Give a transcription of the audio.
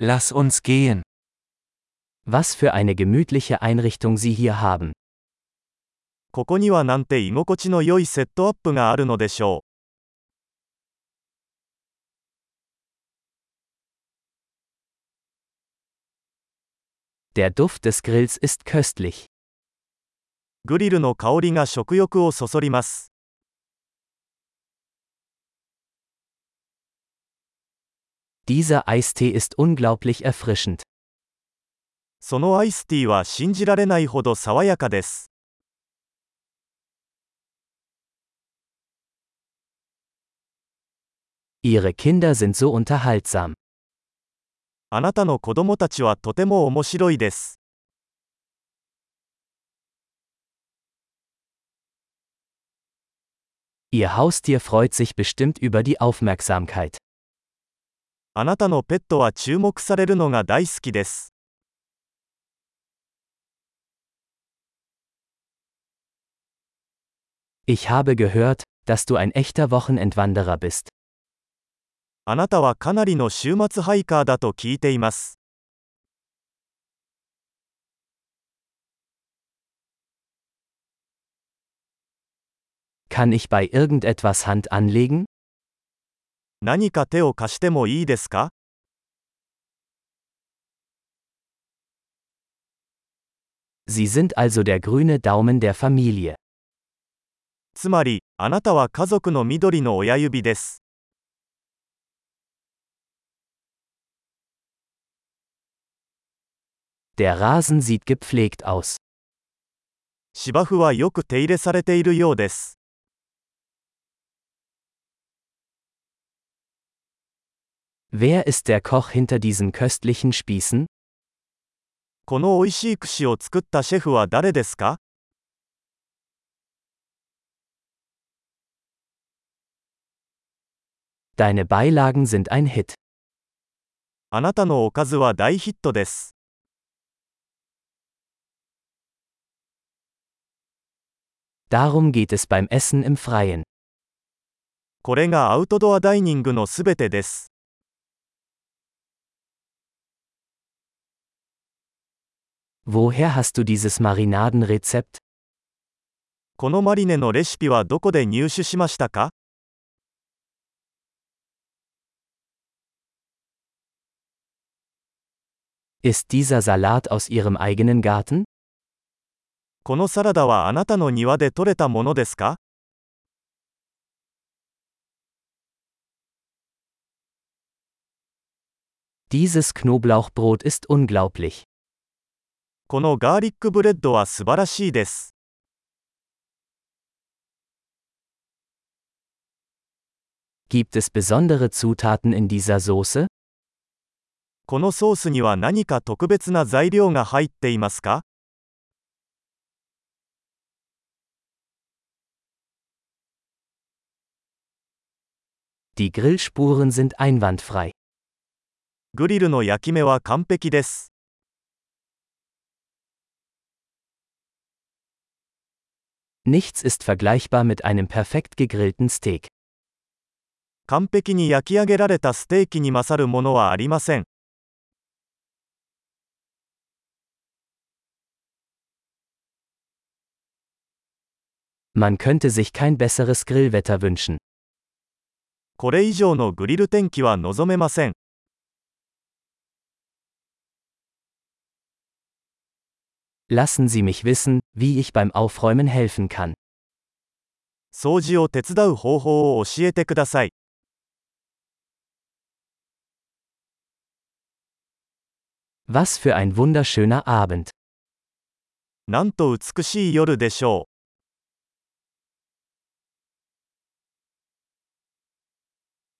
Lass uns gehen. Was für eine gemütliche Einrichtung Sie hier haben. ここにはなんて居心地の良いセットアップがあるのでしょ Der Duft des Grills ist köstlich. う。グリルの香りが食欲をそそります。 Dieser Eistee ist unglaublich erfrischend. そのアイスティーは信じられないほど爽やかです。 Ihre Kinder sind so unterhaltsam. あなたの子供たちはとても面白いです。 Ihr Haustier freut sich bestimmt über die Aufmerksamkeit. あなたのペットは注目されるのが大好きです。Ich habe gehört, dass du ein echter Wochenendwanderer bist. あなたはかなりの週末ハイカーだと聞いています。Kann ich bei irgendetwas Hand anlegen? 何か手を貸してもいいですか Sie sind also der grüne Daumen der Familie. つまり、あなたは家族の緑の親指です。Der Rasen sieht gepflegt aus. 芝生はよく手入れされているようです。Wer ist der Koch hinter diesen köstlichen Spießen? この美味しい串を作ったシェフは誰ですか Deine Beilagen sind ein Hit. あなたのおかずは大ヒットです。 Darum geht es beim Essen im Freien. これがアウトドアダイニングのすべてです。 Woher hast du dieses Marinadenrezept? このマリネのレシピはどこで入手しましたか Ist dieser Salat aus Ihrem eigenen Garten? このサラダはあなたの庭で採れたものですか Dieses Knoblauchbrot ist unglaublich. このガーリックブレッドは素晴らしいです。Gibt es besondere Zutaten in dieser Soße? このソースには何か特別な材料が入っていますか Die Grillspuren sind einwandfrei. グリルの焼き目は完璧です。Nichts ist vergleichbar mit einem perfekt gegrillten Steak. 完璧に焼き上げられたステーキに勝るものはありません。 Man könnte sich kein besseres Grillwetter wünschen. これ以上のグリル天気は望めません。 Lassen Sie mich wissen, wie ich beim Aufräumen helfen kann. 掃除を手伝う方法を教えてください。 Was für ein wunderschöner Abend. なんと美しい夜でしょう。